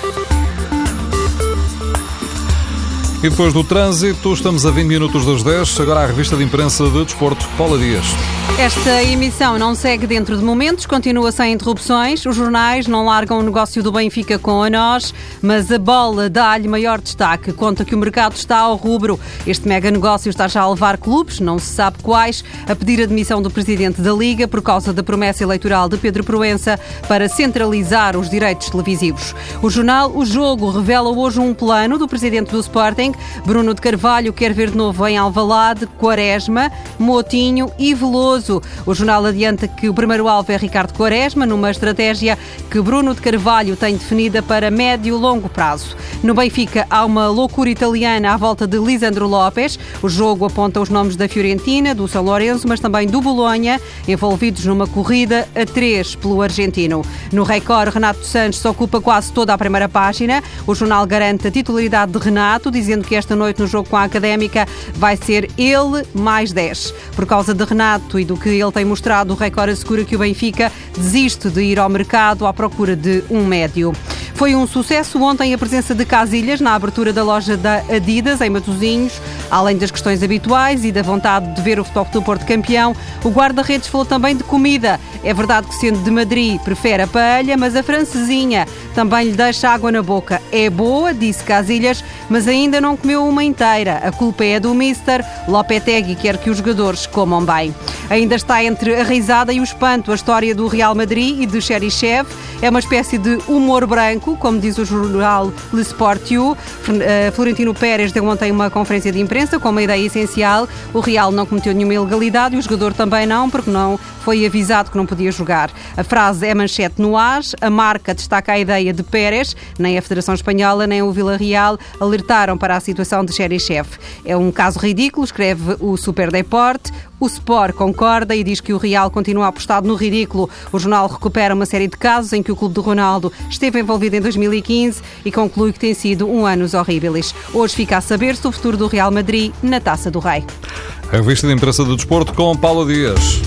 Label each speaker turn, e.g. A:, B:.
A: Thank you. E depois do trânsito, estamos a 20 minutos das 10. Agora a revista de imprensa de Desporto, Paula Dias.
B: Esta emissão não segue dentro de momentos, continua sem interrupções. Os jornais não largam o negócio do Benfica com a nós, mas a bola dá-lhe maior destaque. Conta que o mercado está ao rubro. Este mega negócio está já a levar clubes, não se sabe quais, a pedir a demissão do presidente da Liga por causa da promessa eleitoral de Pedro Proença para centralizar os direitos televisivos. O jornal O Jogo revela hoje um plano do presidente do Sporting. Bruno de Carvalho quer ver de novo em Alvalade, Quaresma, Motinho e Veloso. O jornal adianta que o primeiro alvo é Ricardo Quaresma, numa estratégia que Bruno de Carvalho tem definida para médio e longo prazo. No Benfica há uma loucura italiana à volta de Lisandro Lopes. O jogo aponta os nomes da Fiorentina, do São Lourenço, mas também do Bolonha, envolvidos numa corrida a três pelo argentino. No Record, Renato Santos ocupa quase toda a primeira página. O jornal garante a titularidade de Renato, dizendo que esta noite no jogo com a Académica vai ser ele mais 10. Por causa de Renato e do que ele tem mostrado, o Record assegura que o Benfica desiste de ir ao mercado à procura de um médio. Foi um sucesso ontem a presença de Casilhas na abertura da loja da Adidas, em Matosinhos. Além das questões habituais e da vontade de ver o Futebol do Porto campeão, o guarda-redes falou também de comida. É verdade que, sendo de Madrid, prefere a paella, mas a francesinha também lhe deixa água na boca. É boa, disse Casilhas, mas ainda não comeu uma inteira. A culpa é do Mister. Lopetegui quer que os jogadores comam bem. Ainda está entre a risada e o espanto a história do Real Madrid e de Cherichev. É uma espécie de humor branco, como diz o jornal Le Sport U. Eh, Florentino Pérez deu ontem uma conferência de imprensa com uma ideia essencial. O Real não cometeu nenhuma ilegalidade e o jogador também não, porque não foi avisado que não podia jogar. A frase é manchete no AS. A marca destaca a ideia de Pérez. Nem a Federação Espanhola nem o Vila Real alertaram para a situação de Cherichev. É um caso ridículo, escreve o Super Deporte. O Sport concorda e diz que o Real continua apostado no ridículo. O jornal recupera uma série de casos em que o clube de Ronaldo esteve envolvido em 2015 e conclui que tem sido um anos horríveis. Hoje fica a saber-se o futuro do Real Madrid na Taça do Rei.
A: Revista de imprensa do desporto com Paulo Dias.